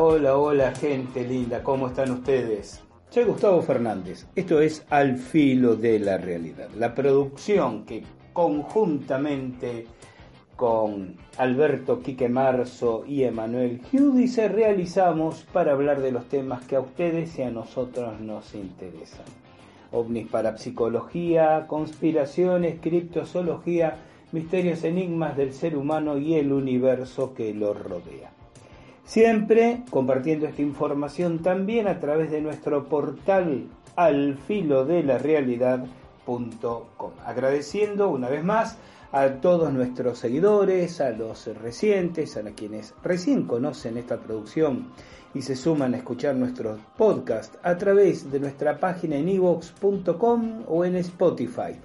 Hola, hola, gente linda, ¿cómo están ustedes? Soy Gustavo Fernández, esto es Al Filo de la Realidad, la producción que conjuntamente con Alberto Quique Marzo y Emanuel Giudice realizamos para hablar de los temas que a ustedes y a nosotros nos interesan. OVNIs para psicología, conspiraciones, criptozoología, misterios, enigmas del ser humano y el universo que lo rodea. Siempre compartiendo esta información también a través de nuestro portal alfilodelarealidad.com. Agradeciendo una vez más a todos nuestros seguidores, a los recientes, a quienes recién conocen esta producción y se suman a escuchar nuestros podcast a través de nuestra página en evox.com o en Spotify.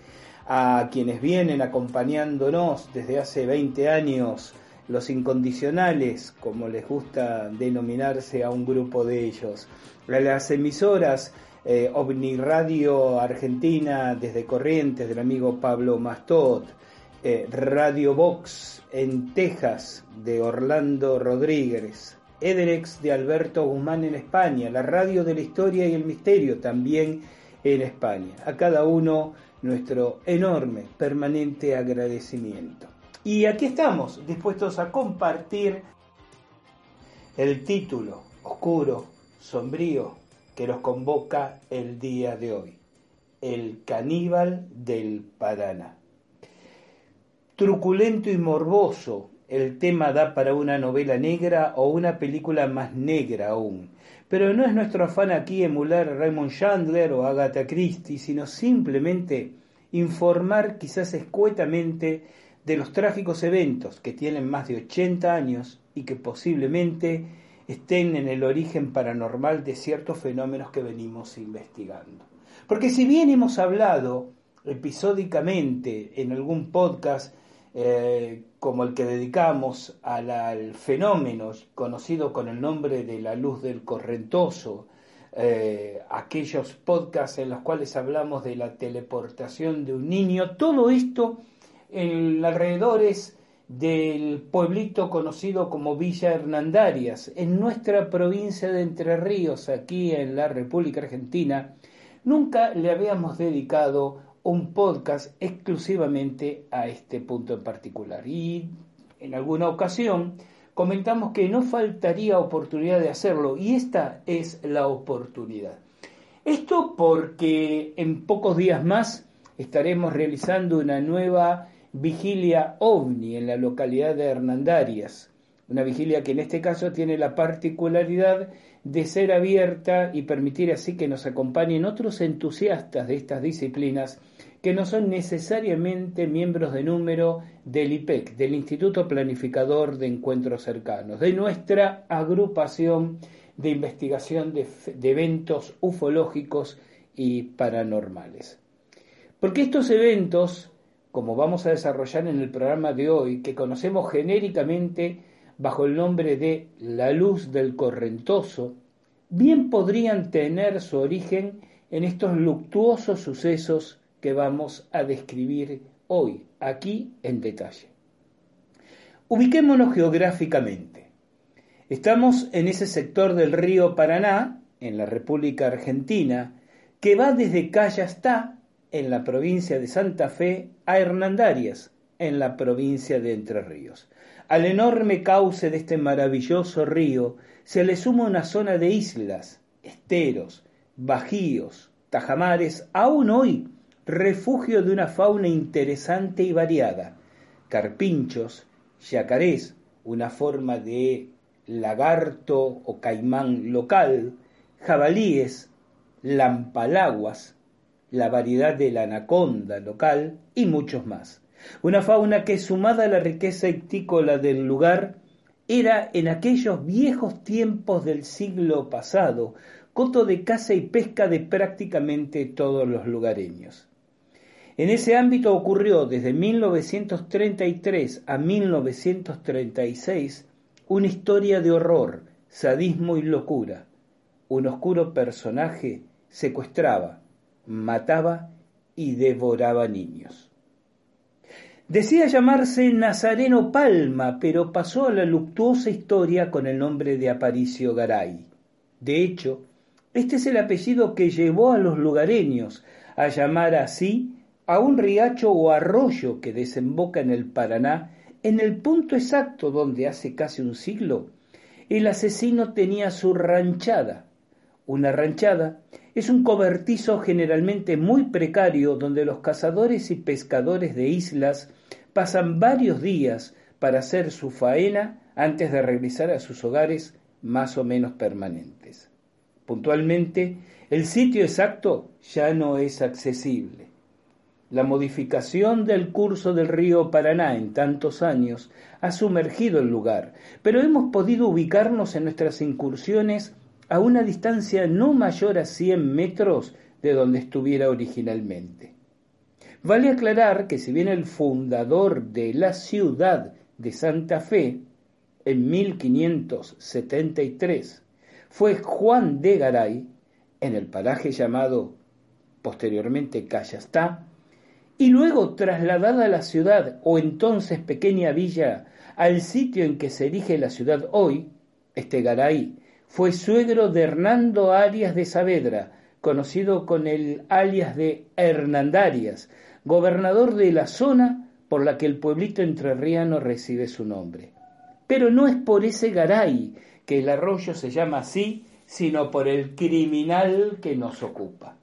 A quienes vienen acompañándonos desde hace 20 años los incondicionales, como les gusta denominarse a un grupo de ellos, las emisoras eh, OVNI Radio Argentina desde Corrientes del amigo Pablo Mastot, eh, Radio Vox en Texas de Orlando Rodríguez, Ederex de Alberto Guzmán en España, la Radio de la Historia y el Misterio también en España. A cada uno nuestro enorme, permanente agradecimiento. Y aquí estamos, dispuestos a compartir el título oscuro, sombrío, que nos convoca el día de hoy. El caníbal del Paraná. Truculento y morboso, el tema da para una novela negra o una película más negra aún. Pero no es nuestro afán aquí emular a Raymond Chandler o Agatha Christie, sino simplemente informar quizás escuetamente de los trágicos eventos que tienen más de 80 años y que posiblemente estén en el origen paranormal de ciertos fenómenos que venimos investigando. Porque si bien hemos hablado episódicamente en algún podcast eh, como el que dedicamos al, fenómeno conocido con el nombre de la luz del correntoso, eh, aquellos podcasts en los cuales hablamos de la teleportación de un niño, todo esto en alrededores del pueblito conocido como Villa Hernandarias, en nuestra provincia de Entre Ríos, aquí en la República Argentina, nunca le habíamos dedicado un podcast exclusivamente a este punto en particular. Y en alguna ocasión comentamos que no faltaría oportunidad de hacerlo y esta es la oportunidad. Esto porque en pocos días más estaremos realizando una nueva vigilia ovni en la localidad de Hernandarias. Una vigilia que en este caso tiene la particularidad de ser abierta y permitir así que nos acompañen otros entusiastas de estas disciplinas que no son necesariamente miembros de número del IPEC, del Instituto Planificador de Encuentros Cercanos, de nuestra agrupación de investigación de, eventos ufológicos y paranormales. Porque estos eventos, como vamos a desarrollar en el programa de hoy, que conocemos genéricamente bajo el nombre de la luz del correntoso, bien podrían tener su origen en estos luctuosos sucesos que vamos a describir hoy, aquí en detalle. Ubiquémonos geográficamente. Estamos en ese sector del río Paraná, en la República Argentina, que va desde Callastá, en la provincia de Santa Fe, a Hernandarias, en la provincia de Entre Ríos. Al enorme cauce de este maravilloso río se le suma una zona de islas, esteros, bajíos, tajamares, aún hoy refugio de una fauna interesante y variada, carpinchos, yacarés, una forma de lagarto o caimán local, jabalíes, lampalaguas, la variedad de la anaconda local y muchos más. Una fauna que sumada a la riqueza ictícola del lugar era en aquellos viejos tiempos del siglo pasado coto de caza y pesca de prácticamente todos los lugareños. En ese ámbito ocurrió desde 1933 a 1936 una historia de horror, sadismo y locura. Un oscuro personaje secuestraba, mataba y devoraba niños. Decía llamarse Nazareno Palma, pero pasó a la luctuosa historia con el nombre de Aparicio Garay. De hecho, este es el apellido que llevó a los lugareños a llamar así a un riacho o arroyo que desemboca en el Paraná, en el punto exacto donde hace casi un siglo el asesino tenía su ranchada. Una ranchada es un cobertizo generalmente muy precario donde los cazadores y pescadores de islas pasan varios días para hacer su faena antes de regresar a sus hogares más o menos permanentes. Puntualmente, el sitio exacto ya no es accesible. La modificación del curso del río Paraná en tantos años ha sumergido el lugar, pero hemos podido ubicarnos en nuestras incursiones a una distancia no mayor a 100 metros de donde estuviera originalmente. Vale aclarar que si bien el fundador de la ciudad de Santa Fe, en 1573, fue Juan de Garay, en el paraje llamado posteriormente Callastá, y luego trasladada a la ciudad o entonces pequeña villa al sitio en que se erige la ciudad hoy, este Garay fue suegro de Hernando Arias de Saavedra, conocido con el alias de Hernandarias, gobernador de la zona por la que el pueblito entrerriano recibe su nombre. Pero no es por ese Garay que el arroyo se llama así, sino por el criminal que nos ocupa.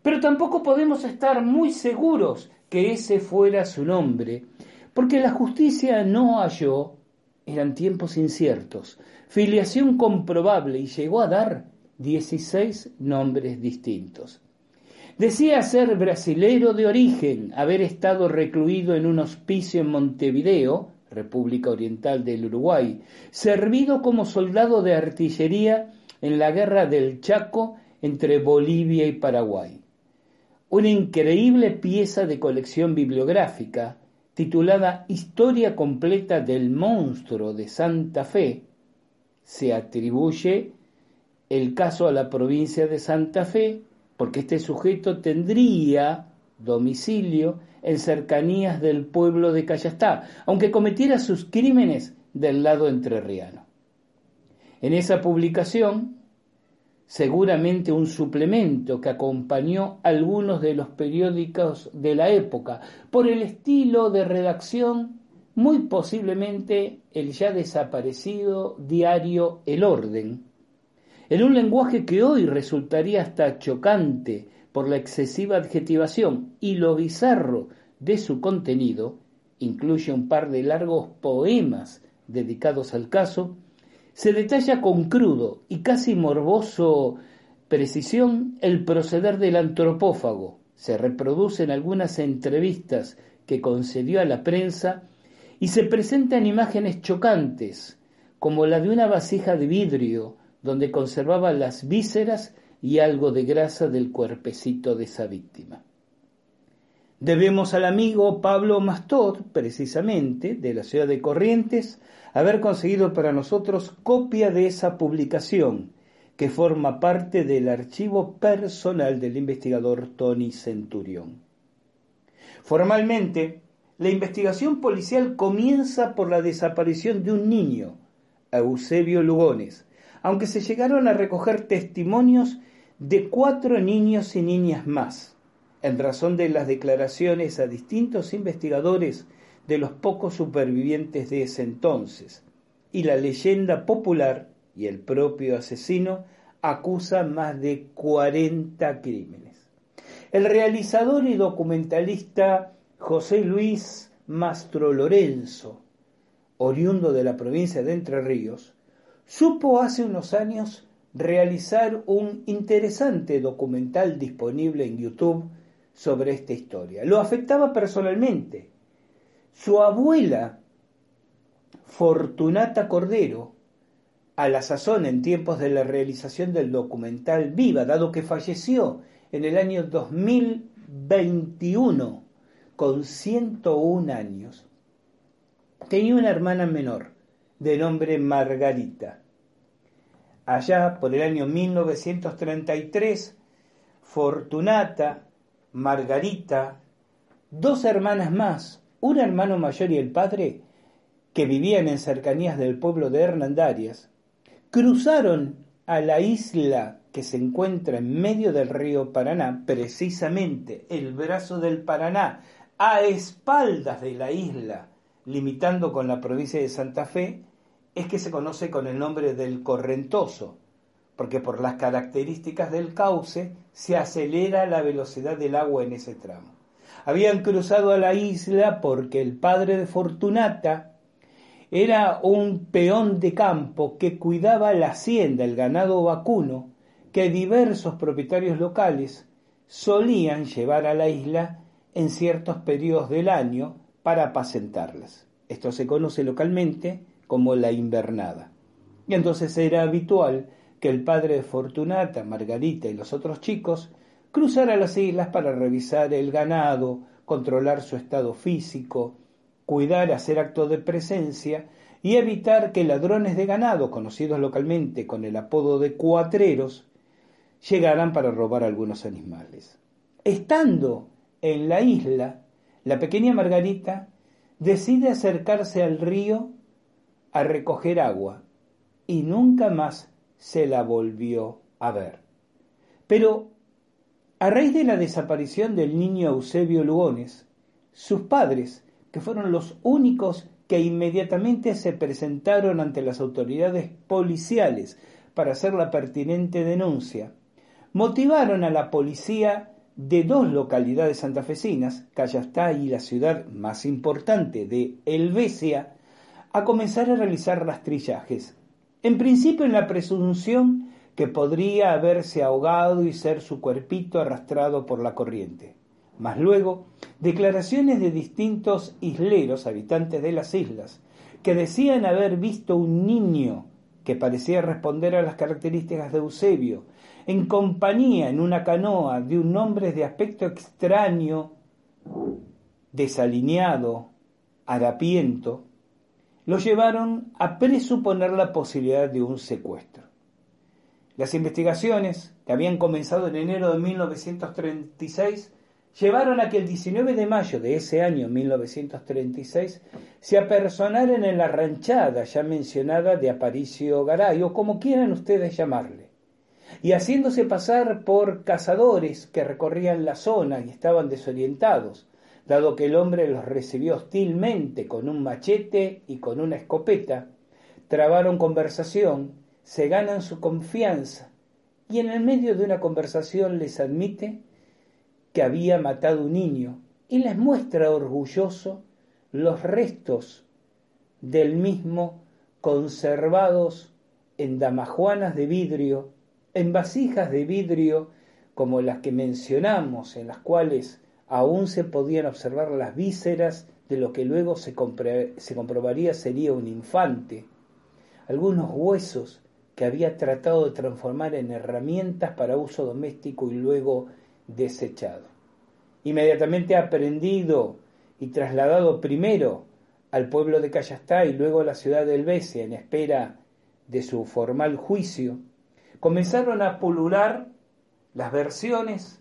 Pero tampoco podemos estar muy seguros que ese fuera su nombre, porque la justicia no halló, eran tiempos inciertos, filiación comprobable y llegó a dar 16 nombres distintos. Decía ser brasilero de origen, haber estado recluido en un hospicio en Montevideo, República Oriental del Uruguay, servido como soldado de artillería en la guerra del Chaco entre Bolivia y Paraguay una increíble pieza de colección bibliográfica titulada Historia completa del monstruo de Santa Fe. Se atribuye el caso a la provincia de Santa Fe porque este sujeto tendría domicilio en cercanías del pueblo de Callastá, aunque cometiera sus crímenes del lado entrerriano. En esa publicación seguramente un suplemento que acompañó algunos de los periódicos de la época, por el estilo de redacción muy posiblemente el ya desaparecido diario El Orden, en un lenguaje que hoy resultaría hasta chocante por la excesiva adjetivación y lo bizarro de su contenido, incluye un par de largos poemas dedicados al caso, se detalla con crudo y casi morboso precisión el proceder del antropófago, se reproducen algunas entrevistas que concedió a la prensa y se presentan imágenes chocantes, como la de una vasija de vidrio donde conservaba las vísceras y algo de grasa del cuerpecito de esa víctima. Debemos al amigo Pablo Mastor, precisamente, de la ciudad de Corrientes, haber conseguido para nosotros copia de esa publicación, que forma parte del archivo personal del investigador Tony Centurión. Formalmente, la investigación policial comienza por la desaparición de un niño, Eusebio Lugones, aunque se llegaron a recoger testimonios de cuatro niños y niñas más, en razón de las declaraciones a distintos investigadores de los pocos supervivientes de ese entonces, y la leyenda popular y el propio asesino acusa más de 40 crímenes. El realizador y documentalista José Luis Mastro Lorenzo, oriundo de la provincia de Entre Ríos, supo hace unos años realizar un interesante documental disponible en YouTube sobre esta historia. Lo afectaba personalmente. Su abuela, Fortunata Cordero, a la sazón en tiempos de la realización del documental Viva, dado que falleció en el año 2021 con 101 años. Tenía una hermana menor de nombre Margarita. Allá por el año 1933, Fortunata, Margarita, dos hermanas más, un hermano mayor y el padre, que vivían en cercanías del pueblo de Hernandarias, cruzaron a la isla que se encuentra en medio del río Paraná, precisamente el brazo del Paraná, a espaldas de la isla, limitando con la provincia de Santa Fe, es que se conoce con el nombre del correntoso, porque por las características del cauce se acelera la velocidad del agua en ese tramo. Habían cruzado a la isla porque el padre de Fortunata, era un peón de campo que cuidaba la hacienda, el ganado vacuno, que diversos propietarios locales solían llevar a la isla en ciertos periodos del año para apacentarlas. Esto se conoce localmente como la invernada. Y entonces era habitual que el padre de Fortunata, Margarita y los otros chicos cruzaran las islas para revisar el ganado, controlar su estado físico, cuidar, hacer acto de presencia y evitar que ladrones de ganado, conocidos localmente con el apodo de cuatreros, llegaran para robar algunos animales. Estando en la isla, la pequeña Margarita decide acercarse al río a recoger agua y nunca más se la volvió a ver. Pero a raíz de la desaparición del niño Eusebio Lugones, sus padres que fueron los únicos que inmediatamente se presentaron ante las autoridades policiales para hacer la pertinente denuncia, motivaron a la policía de dos localidades santafesinas, Callastá y la ciudad más importante de Helvecia, a comenzar a realizar rastrillajes. En principio en la presunción que podría haberse ahogado y ser su cuerpito arrastrado por la corriente. Más luego, declaraciones de distintos isleros, habitantes de las islas, que decían haber visto un niño que parecía responder a las características de Eusebio, en compañía en una canoa de un hombre de aspecto extraño, desalineado, harapiento, lo llevaron a presuponer la posibilidad de un secuestro. Las investigaciones, que habían comenzado en enero de 1936, llevaron a que el 19 de mayo de ese año 1936 se apersonaran en la ranchada ya mencionada de Aparicio Garay, o como quieran ustedes llamarle, y haciéndose pasar por cazadores que recorrían la zona y estaban desorientados, dado que el hombre los recibió hostilmente con un machete y con una escopeta, trabaron conversación, se ganan su confianza, y en el medio de una conversación les admite que había matado un niño y les muestra orgulloso los restos del mismo conservados en damajuanas de vidrio, en vasijas de vidrio como las que mencionamos, en las cuales aún se podían observar las vísceras de lo que luego se, comprobaría sería un infante, algunos huesos que había tratado de transformar en herramientas para uso doméstico y luego desechado. Inmediatamente aprendido y trasladado primero al pueblo de Callastá y luego a la ciudad de Helvecia en espera de su formal juicio, comenzaron a pulular las versiones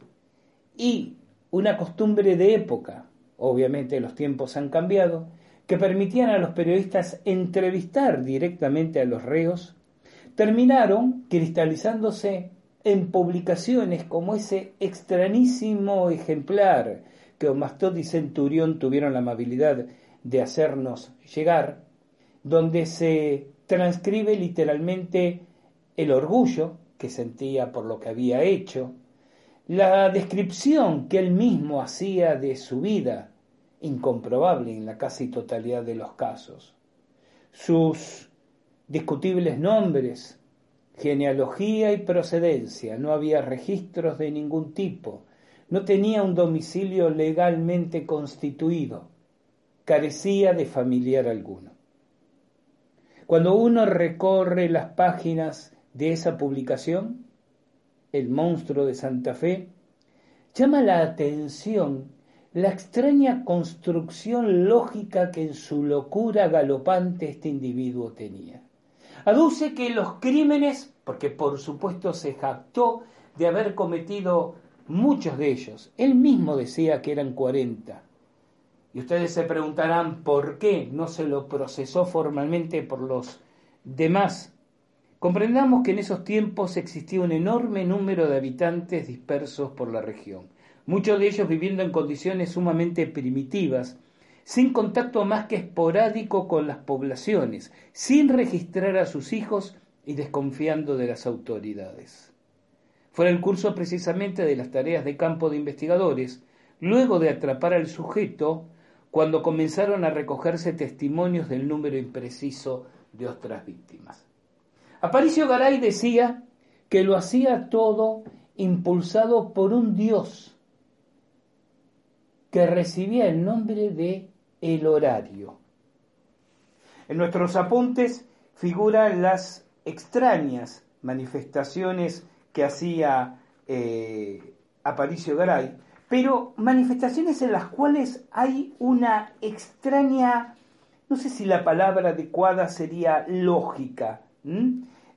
y una costumbre de época, obviamente los tiempos han cambiado, que permitían a los periodistas entrevistar directamente a los reos, terminaron cristalizándose en publicaciones como ese extrañísimo ejemplar que Omastod y Centurión tuvieron la amabilidad de hacernos llegar, donde se transcribe literalmente el orgullo que sentía por lo que había hecho, la descripción que él mismo hacía de su vida, incomprobable en la casi totalidad de los casos, sus discutibles nombres, genealogía y procedencia, no había registros de ningún tipo, no tenía un domicilio legalmente constituido, carecía de familiar alguno. Cuando uno recorre las páginas de esa publicación, El monstruo de Santa Fe, llama la atención la extraña construcción lógica que en su locura galopante este individuo tenía. Aduce que los crímenes, porque por supuesto se jactó de haber cometido muchos de ellos, él mismo decía que eran 40, y ustedes se preguntarán por qué no se lo procesó formalmente por los demás. Comprendamos que en esos tiempos existía un enorme número de habitantes dispersos por la región, muchos de ellos viviendo en condiciones sumamente primitivas, sin contacto más que esporádico con las poblaciones, sin registrar a sus hijos y desconfiando de las autoridades. Fue el curso precisamente de las tareas de campo de investigadores, luego de atrapar al sujeto, cuando comenzaron a recogerse testimonios del número impreciso de otras víctimas. Aparicio Garay decía que lo hacía todo impulsado por un Dios que recibía el nombre de el horario. En nuestros apuntes figuran las extrañas manifestaciones que hacía eh, Aparicio Garay, pero manifestaciones en las cuales hay una extraña, no sé si la palabra adecuada sería lógica.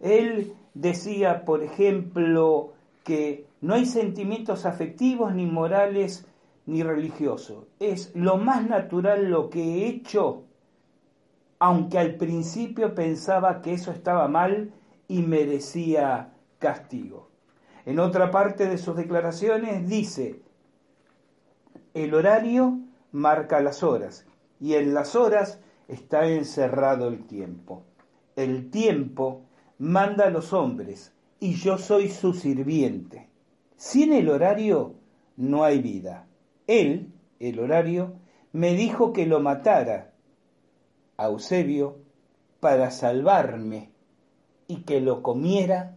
Él decía, por ejemplo, que no hay sentimientos afectivos, ni morales, ni religiosos. Es lo más natural lo que he hecho, aunque al principio pensaba que eso estaba mal y merecía castigo. En otra parte de sus declaraciones dice, el horario marca las horas y en las horas está encerrado el tiempo. El tiempo manda a los hombres y yo soy su sirviente. Sin el horario no hay vida. Él, el horario, me dijo que lo matara, Eusebio, para salvarme y que lo comiera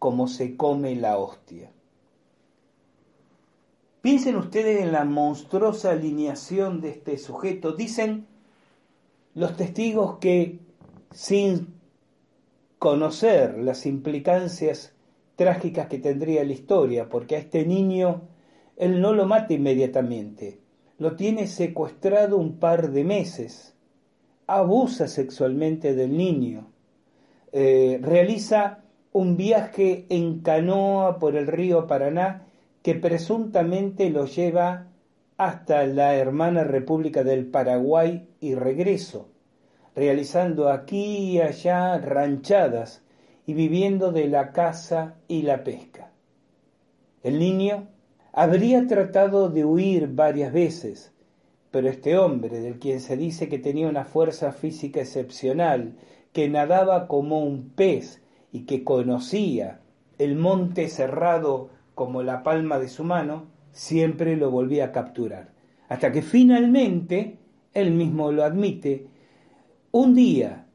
como se come la hostia. Piensen ustedes en la monstruosa alineación de este sujeto. Dicen los testigos que sin conocer las implicancias trágicas que tendría la historia, porque a este niño él no lo mata inmediatamente, lo tiene secuestrado un par de meses, abusa sexualmente del niño, eh, realiza un viaje en canoa por el río Paraná que presuntamente lo lleva hasta la hermana República del Paraguay y regreso, realizando aquí y allá ranchadas y viviendo de la caza y la pesca. El niño habría tratado de huir varias veces, pero este hombre, del quien se dice que tenía una fuerza física excepcional, que nadaba como un pez y que conocía el monte cerrado como la palma de su mano, siempre lo volvía a capturar. Hasta que finalmente, él mismo lo admite, un día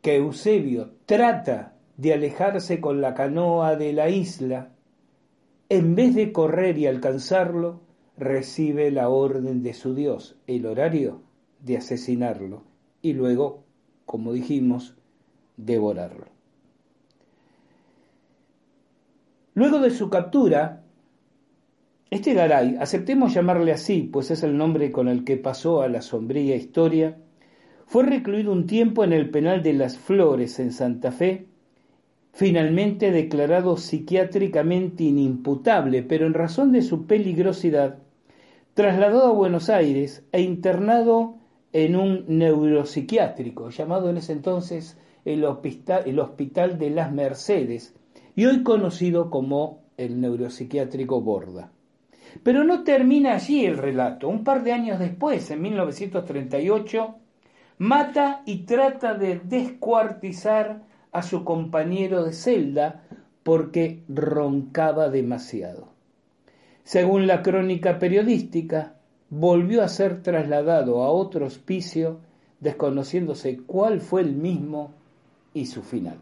que Eusebio trata de alejarse con la canoa de la isla, en vez de correr y alcanzarlo, recibe la orden de su Dios, el horario de asesinarlo y luego, como dijimos, devorarlo. Luego de su captura, este Garay, aceptemos llamarle así, pues es el nombre con el que pasó a la sombría historia, fue recluido un tiempo en el penal de las Flores en Santa Fe finalmente declarado psiquiátricamente inimputable, pero en razón de su peligrosidad, trasladado a Buenos Aires e internado en un neuropsiquiátrico, llamado en ese entonces el Hospital, el Hospital de las Mercedes, y hoy conocido como el neuropsiquiátrico Borda. Pero no termina allí el relato. Un par de años después, en 1938, mata y trata de descuartizar a su compañero de celda porque roncaba demasiado. Según la crónica periodística, volvió a ser trasladado a otro hospicio, desconociéndose cuál fue el mismo y su final.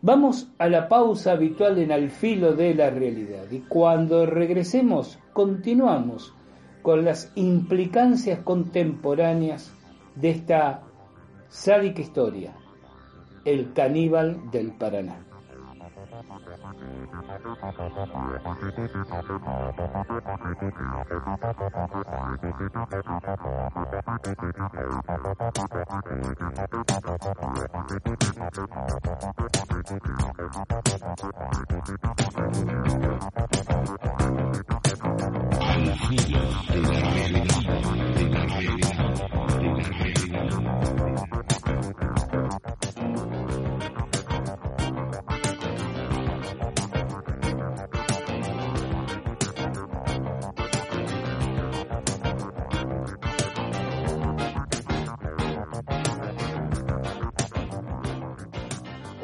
Vamos a la pausa habitual en Al filo de la realidad y cuando regresemos continuamos con las implicancias contemporáneas de esta sádica historia el caníbal del Paraná.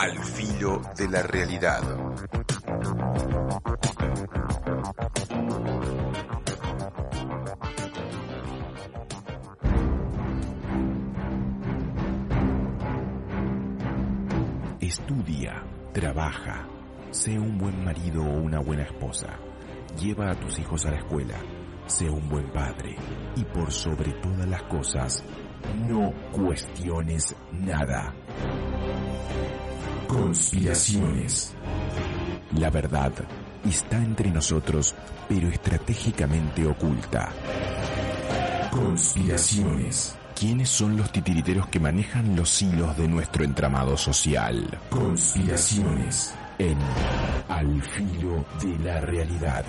Al filo de la realidad. Estudia, trabaja, sé un buen marido o una buena esposa. Lleva a tus hijos a la escuela. Sé un buen padre. Y por sobre todas las cosas, no cuestiones nada. Conspiraciones. La verdad está entre nosotros, pero estratégicamente oculta. Conspiraciones. ¿Quiénes son los titiriteros que manejan los hilos de nuestro entramado social? Conspiraciones en Al filo de la realidad.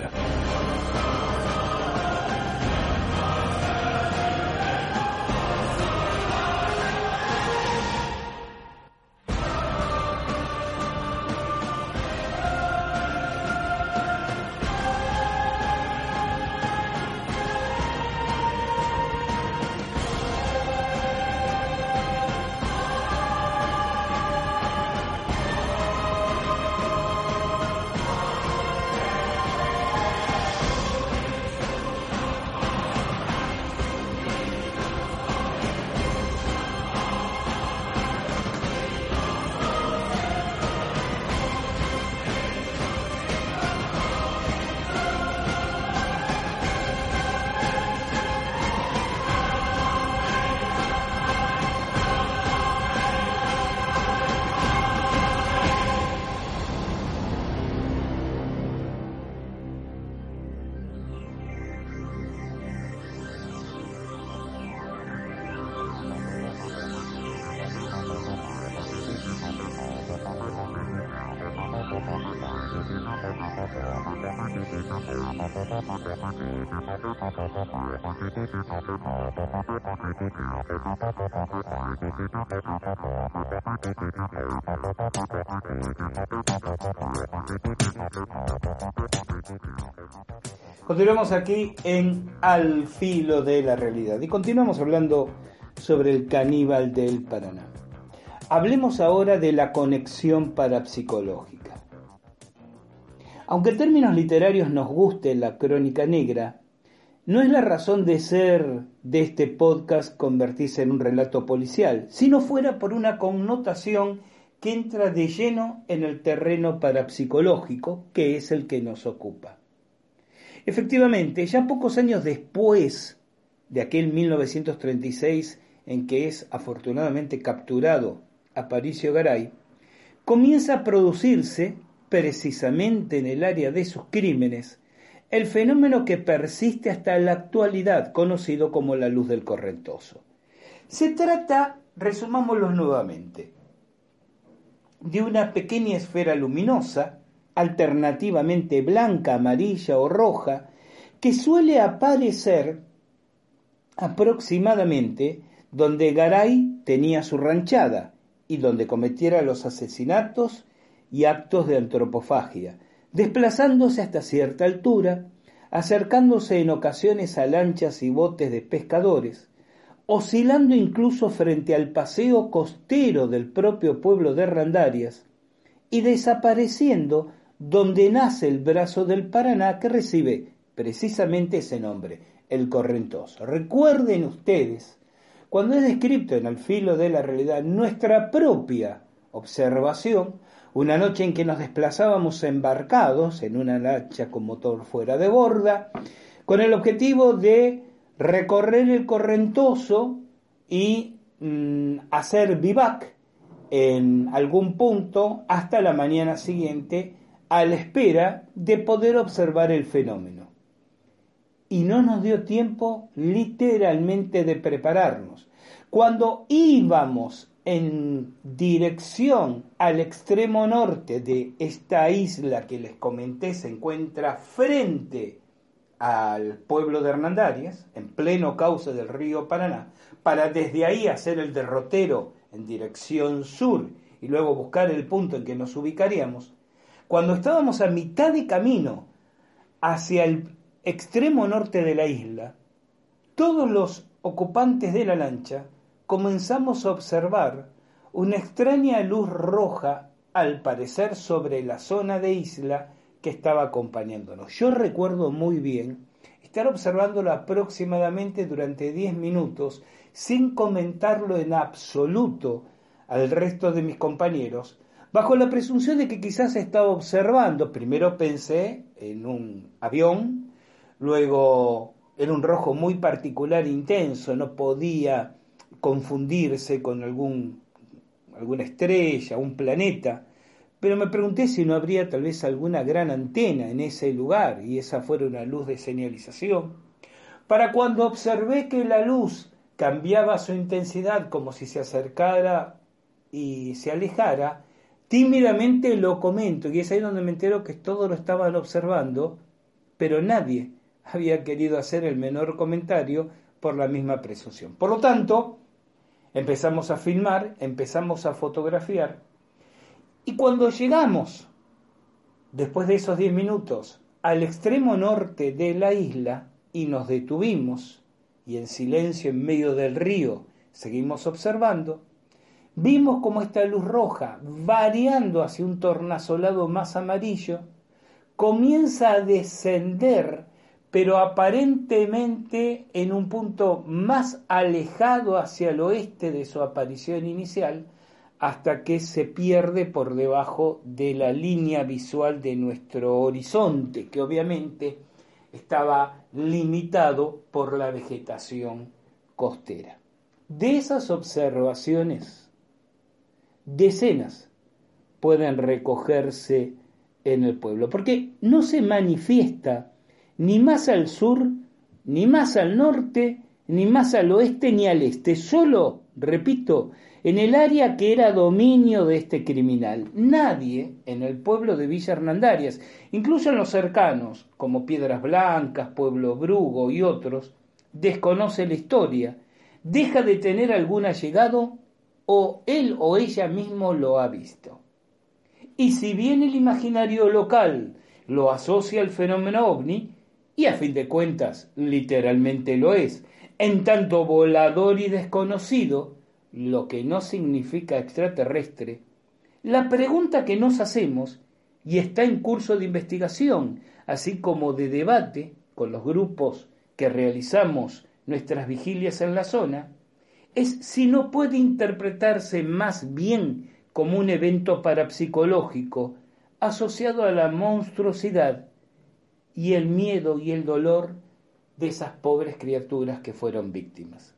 Continuamos aquí en Al filo de la realidad y continuamos hablando sobre el caníbal del Paraná. Hablemos ahora de la conexión parapsicológica. Aunque en términos literarios nos guste la crónica negra, no es la razón de ser de este podcast convertirse en un relato policial, si no fuera por una connotación que entra de lleno en el terreno parapsicológico, que es el que nos ocupa. Efectivamente, ya pocos años después de aquel 1936 en que es afortunadamente capturado Aparicio Garay, comienza a producirse, precisamente en el área de sus crímenes, el fenómeno que persiste hasta la actualidad, conocido como la luz del correntoso. Se trata, resumámoslo nuevamente, de una pequeña esfera luminosa alternativamente blanca, amarilla o roja, que suele aparecer aproximadamente donde Garay tenía su ranchada y donde cometiera los asesinatos y actos de antropofagia, desplazándose hasta cierta altura, acercándose en ocasiones a lanchas y botes de pescadores, oscilando incluso frente al paseo costero del propio pueblo de Randarias y desapareciendo donde nace el brazo del Paraná que recibe precisamente ese nombre, el Correntoso. Recuerden ustedes, cuando es descrito en el filo de la realidad nuestra propia observación, una noche en que nos desplazábamos embarcados en una lancha con motor fuera de borda, con el objetivo de recorrer el Correntoso y mm, hacer vivac en algún punto hasta la mañana siguiente a la espera de poder observar el fenómeno. Y no nos dio tiempo literalmente de prepararnos. Cuando íbamos en dirección al extremo norte de esta isla que les comenté se encuentra frente al pueblo de Hernandarias, en pleno cauce del río Paraná, para desde ahí hacer el derrotero en dirección sur y luego buscar el punto en que nos ubicaríamos, cuando estábamos a mitad de camino hacia el extremo norte de la isla, todos los ocupantes de la lancha comenzamos a observar una extraña luz roja, al parecer sobre la zona de isla que estaba acompañándonos. Yo recuerdo muy bien estar observándolo aproximadamente durante 10 minutos sin comentarlo en absoluto al resto de mis compañeros, bajo la presunción de que quizás estaba observando. Primero pensé en un avión, luego en un rojo muy particular, intenso, no podía confundirse con algún, alguna estrella, un planeta, pero me pregunté si no habría tal vez alguna gran antena en ese lugar y esa fuera una luz de señalización. Para cuando observé que la luz cambiaba su intensidad como si se acercara y se alejara, tímidamente lo comento y es ahí donde me entero que todos lo estaban observando, pero nadie había querido hacer el menor comentario por la misma presunción. Por lo tanto, empezamos a filmar, empezamos a fotografiar, y cuando llegamos, después de esos 10 minutos, al extremo norte de la isla y nos detuvimos, y en silencio en medio del río seguimos observando, vimos como esta luz roja, variando hacia un tornasolado más amarillo, comienza a descender pero aparentemente en un punto más alejado hacia el oeste de su aparición inicial, hasta que se pierde por debajo de la línea visual de nuestro horizonte, que obviamente estaba limitado por la vegetación costera. De esas observaciones, decenas pueden recogerse en el pueblo, porque no se manifiesta ni más al sur, ni más al norte, ni más al oeste, ni al este, solo, repito, en el área que era dominio de este criminal. Nadie en el pueblo de Villa Hernandarias, incluso en los cercanos, como Piedras Blancas, Pueblo Brugo y otros, desconoce la historia, deja de tener algún allegado o él o ella mismo lo ha visto. Y si bien el imaginario local lo asocia al fenómeno ovni, y a fin de cuentas literalmente lo es, en tanto volador y desconocido, lo que no significa extraterrestre, la pregunta que nos hacemos, y está en curso de investigación, así como de debate con los grupos que realizamos nuestras vigilias en la zona, es si no puede interpretarse más bien como un evento parapsicológico asociado a la monstruosidad y el miedo y el dolor de esas pobres criaturas que fueron víctimas.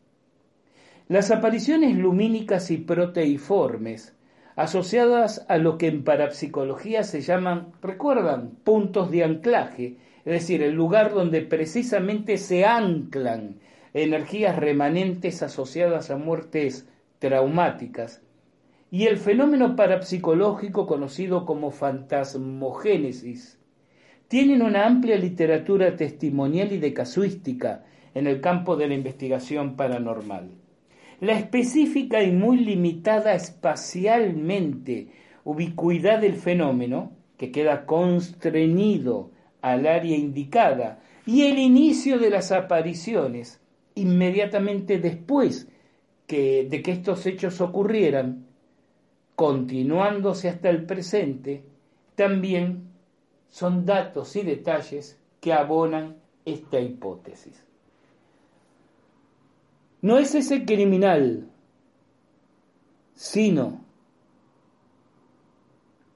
Las apariciones lumínicas y proteiformes, asociadas a lo que en parapsicología se llaman, recuerdan, puntos de anclaje, es decir, el lugar donde precisamente se anclan energías remanentes asociadas a muertes traumáticas, y el fenómeno parapsicológico conocido como fantasmogénesis, tienen una amplia literatura testimonial y de casuística en el campo de la investigación paranormal. La específica y muy limitada espacialmente ubicuidad del fenómeno, que queda constreñido al área indicada, y el inicio de las apariciones, inmediatamente después de que estos hechos ocurrieran, continuándose hasta el presente, también son datos y detalles que abonan esta hipótesis. No es ese criminal, sino,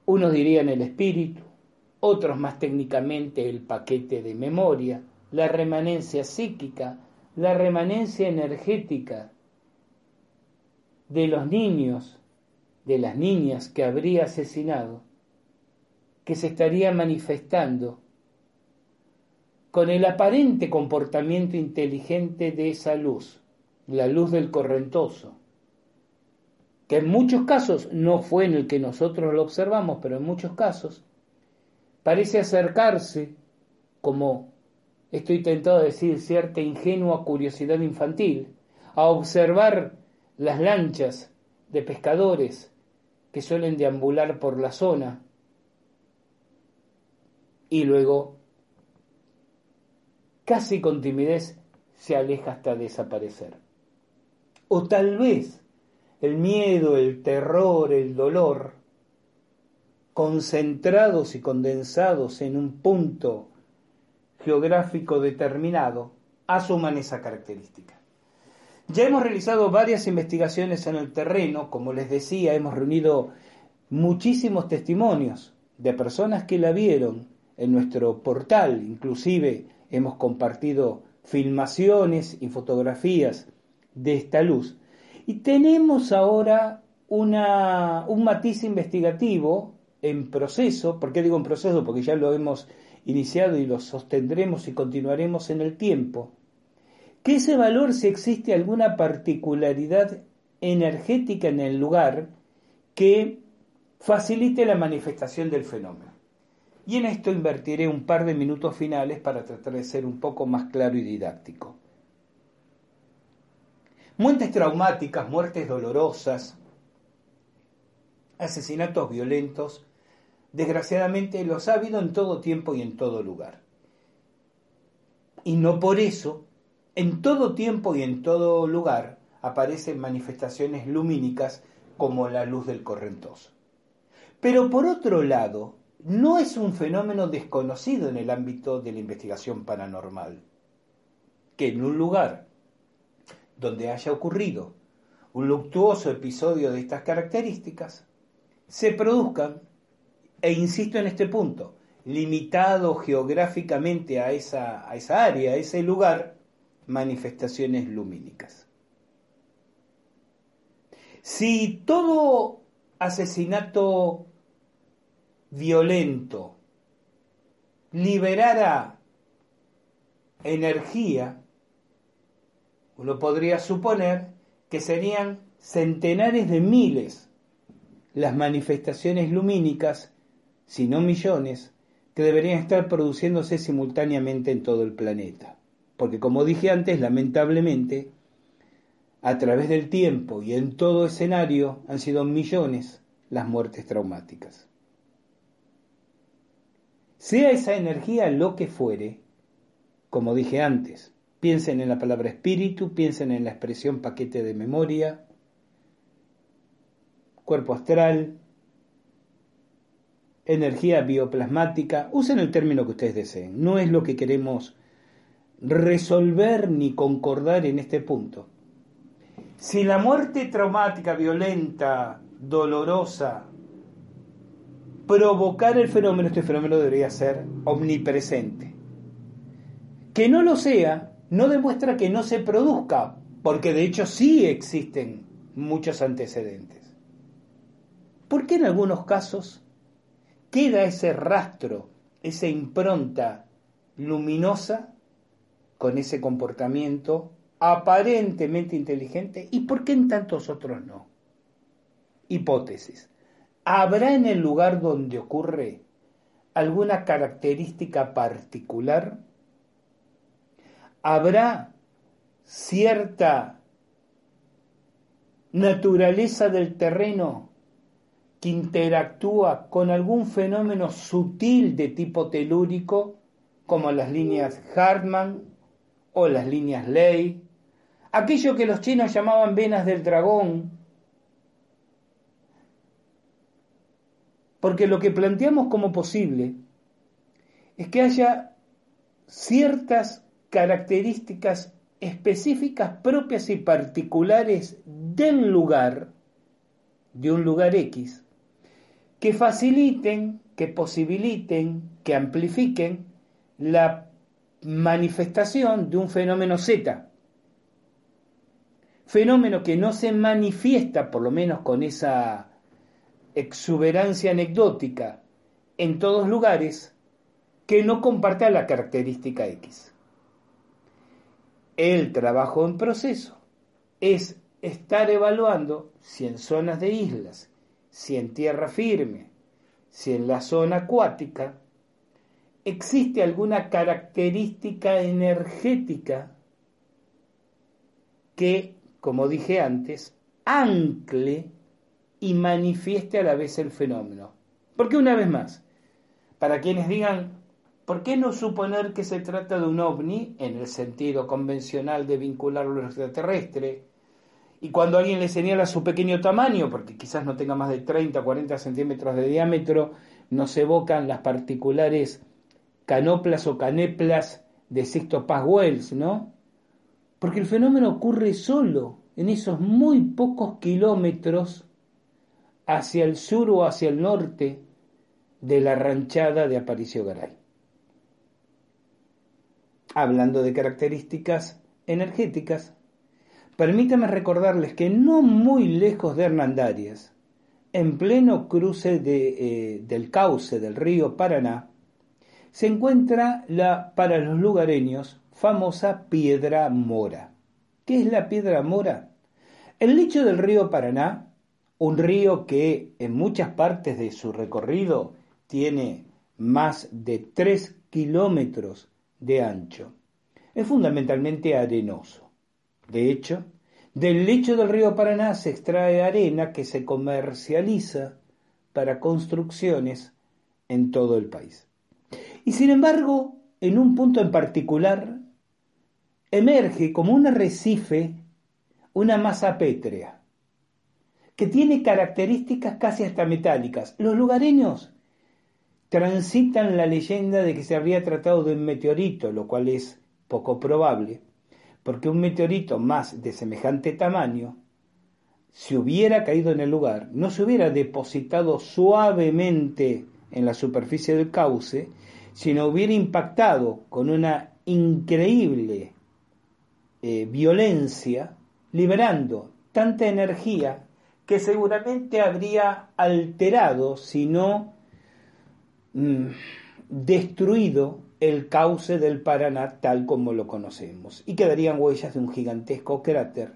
unos dirían el espíritu, otros más técnicamente el paquete de memoria, la remanencia psíquica, la remanencia energética de los niños, de las niñas que habría asesinado, que se estaría manifestando con el aparente comportamiento inteligente de esa luz la luz del correntoso, que en muchos casos no fue en el que nosotros lo observamos, pero en muchos casos, parece acercarse, como estoy tentado a decir, cierta ingenua curiosidad infantil, a observar las lanchas de pescadores que suelen deambular por la zona y luego, casi con timidez, se aleja hasta desaparecer. O tal vez el miedo, el terror, el dolor, concentrados y condensados en un punto geográfico determinado, asuman esa característica. Ya hemos realizado varias investigaciones en el terreno, como les decía, hemos reunido muchísimos testimonios de personas que la vieron en nuestro portal, inclusive hemos compartido filmaciones y fotografías de esta luz. Y tenemos ahora una, un matiz investigativo en proceso, ¿por qué digo en proceso? Porque ya lo hemos iniciado y lo sostendremos y continuaremos en el tiempo, que ese valor si existe alguna particularidad energética en el lugar que facilite la manifestación del fenómeno. Y en esto invertiré un par de minutos finales para tratar de ser un poco más claro y didáctico. Muertes traumáticas, muertes dolorosas, asesinatos violentos, desgraciadamente los ha habido en todo tiempo y en todo lugar. Y no por eso en todo tiempo y en todo lugar aparecen manifestaciones lumínicas como la luz del correntoso. Pero por otro lado, no es un fenómeno desconocido en el ámbito de la investigación paranormal, que en un lugar donde haya ocurrido un luctuoso episodio de estas características, se produzcan, e insisto en este punto, limitado geográficamente a esa, a esa área, a ese lugar, manifestaciones lumínicas. Si todo asesinato violento liberara energía, uno podría suponer que serían centenares de miles las manifestaciones lumínicas, si no millones, que deberían estar produciéndose simultáneamente en todo el planeta. Porque como dije antes, lamentablemente, a través del tiempo y en todo escenario han sido millones las muertes traumáticas. Sea esa energía lo que fuere, como dije antes, piensen en la palabra espíritu, piensen en la expresión paquete de memoria, cuerpo astral, energía bioplasmática, usen el término que ustedes deseen, no es lo que queremos resolver ni concordar en este punto. Si la muerte traumática, violenta, dolorosa, provocar el fenómeno, este fenómeno debería ser omnipresente. Que no lo sea no demuestra que no se produzca, porque de hecho sí existen muchos antecedentes. ¿Por qué en algunos casos queda ese rastro, esa impronta luminosa con ese comportamiento aparentemente inteligente y por qué en tantos otros no? Hipótesis. ¿Habrá en el lugar donde ocurre alguna característica particular? ¿Habrá cierta naturaleza del terreno que interactúa con algún fenómeno sutil de tipo telúrico, como las líneas Hartmann o las líneas Ley, aquello que los chinos llamaban venas del dragón, porque lo que planteamos como posible es que haya ciertas características específicas propias y particulares del lugar, de un lugar X, que faciliten, que posibiliten, que amplifiquen la manifestación de un fenómeno Z. Fenómeno que no se manifiesta, por lo menos con esa exuberancia anecdótica, en todos lugares, que no comparta la característica X. El trabajo en proceso es estar evaluando si en zonas de islas, si en tierra firme, si en la zona acuática, existe alguna característica energética que, como dije antes, ancle y manifieste a la vez el fenómeno. Porque una vez más, para quienes digan, ¿por qué no suponer que se trata de un ovni en el sentido convencional de vincularlo lo extraterrestre? Y cuando alguien le señala su pequeño tamaño, porque quizás no tenga más de 30 o 40 centímetros de diámetro, nos evocan las particulares canoplas o caneplas de Sixto Paz Wells, ¿no? Porque el fenómeno ocurre solo en esos muy pocos kilómetros hacia el sur o hacia el norte de la ranchada de Aparicio Garay. Hablando de características energéticas, permítame recordarles que no muy lejos de Hernandarias, en pleno cruce eh, del cauce del río Paraná, se encuentra la, para los lugareños, famosa Piedra Mora. ¿Qué es la Piedra Mora? El lecho del río Paraná, un río que en muchas partes de su recorrido tiene más de 3 kilómetros de ancho, es fundamentalmente arenoso. De hecho, del lecho del río Paraná se extrae arena que se comercializa para construcciones en todo el país. Y sin embargo, en un punto en particular, emerge como un arrecife una masa pétrea, que tiene características casi hasta metálicas. Los lugareños transitan la leyenda de que se habría tratado de un meteorito, lo cual es poco probable, porque un meteorito más de semejante tamaño, si hubiera caído en el lugar, no se hubiera depositado suavemente en la superficie del cauce, sino hubiera impactado con una increíble eh, violencia, liberando tanta energía que seguramente habría alterado, si no mm, destruido el cauce del Paraná tal como lo conocemos. Y quedarían huellas de un gigantesco cráter,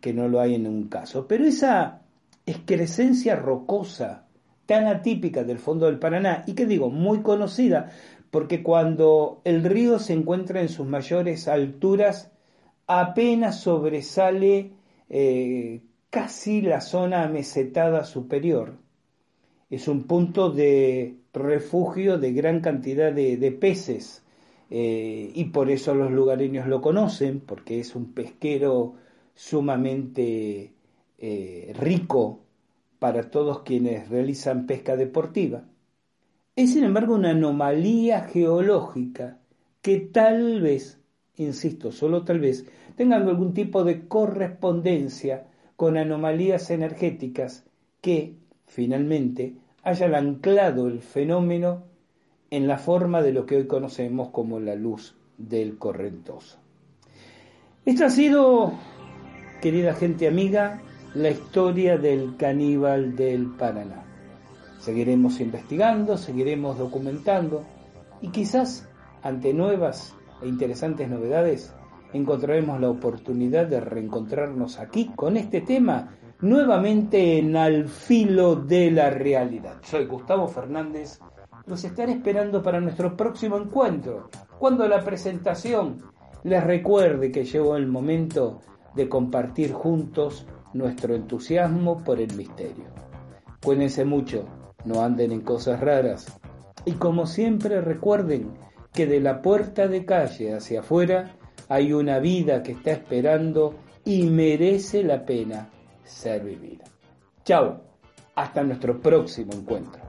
que no lo hay en un caso. Pero esa excrescencia rocosa, tan atípica del fondo del Paraná, y que digo, muy conocida, porque cuando el río se encuentra en sus mayores alturas, apenas sobresale eh, casi la zona mesetada superior. Es un punto de refugio de gran cantidad de, peces eh, y por eso los lugareños lo conocen, porque es un pesquero sumamente eh, rico para todos quienes realizan pesca deportiva. Es sin embargo una anomalía geológica que tal vez, insisto, solo tal vez, tengan algún tipo de correspondencia con anomalías energéticas que, finalmente, hayan anclado el fenómeno en la forma de lo que hoy conocemos como la luz del correntoso. Esto ha sido, querida gente amiga, la historia del caníbal del Paraná. Seguiremos investigando, seguiremos documentando y quizás ante nuevas e interesantes novedades encontraremos la oportunidad de reencontrarnos aquí con este tema nuevamente en Al filo de la realidad. Soy Gustavo Fernández, los estaré esperando para nuestro próximo encuentro, cuando la presentación les recuerde que llegó el momento de compartir juntos nuestro entusiasmo por el misterio. Cuídense mucho, no anden en cosas raras y como siempre recuerden que de la puerta de calle hacia afuera hay una vida que está esperando y merece la pena ser vivida. Chao, hasta nuestro próximo encuentro.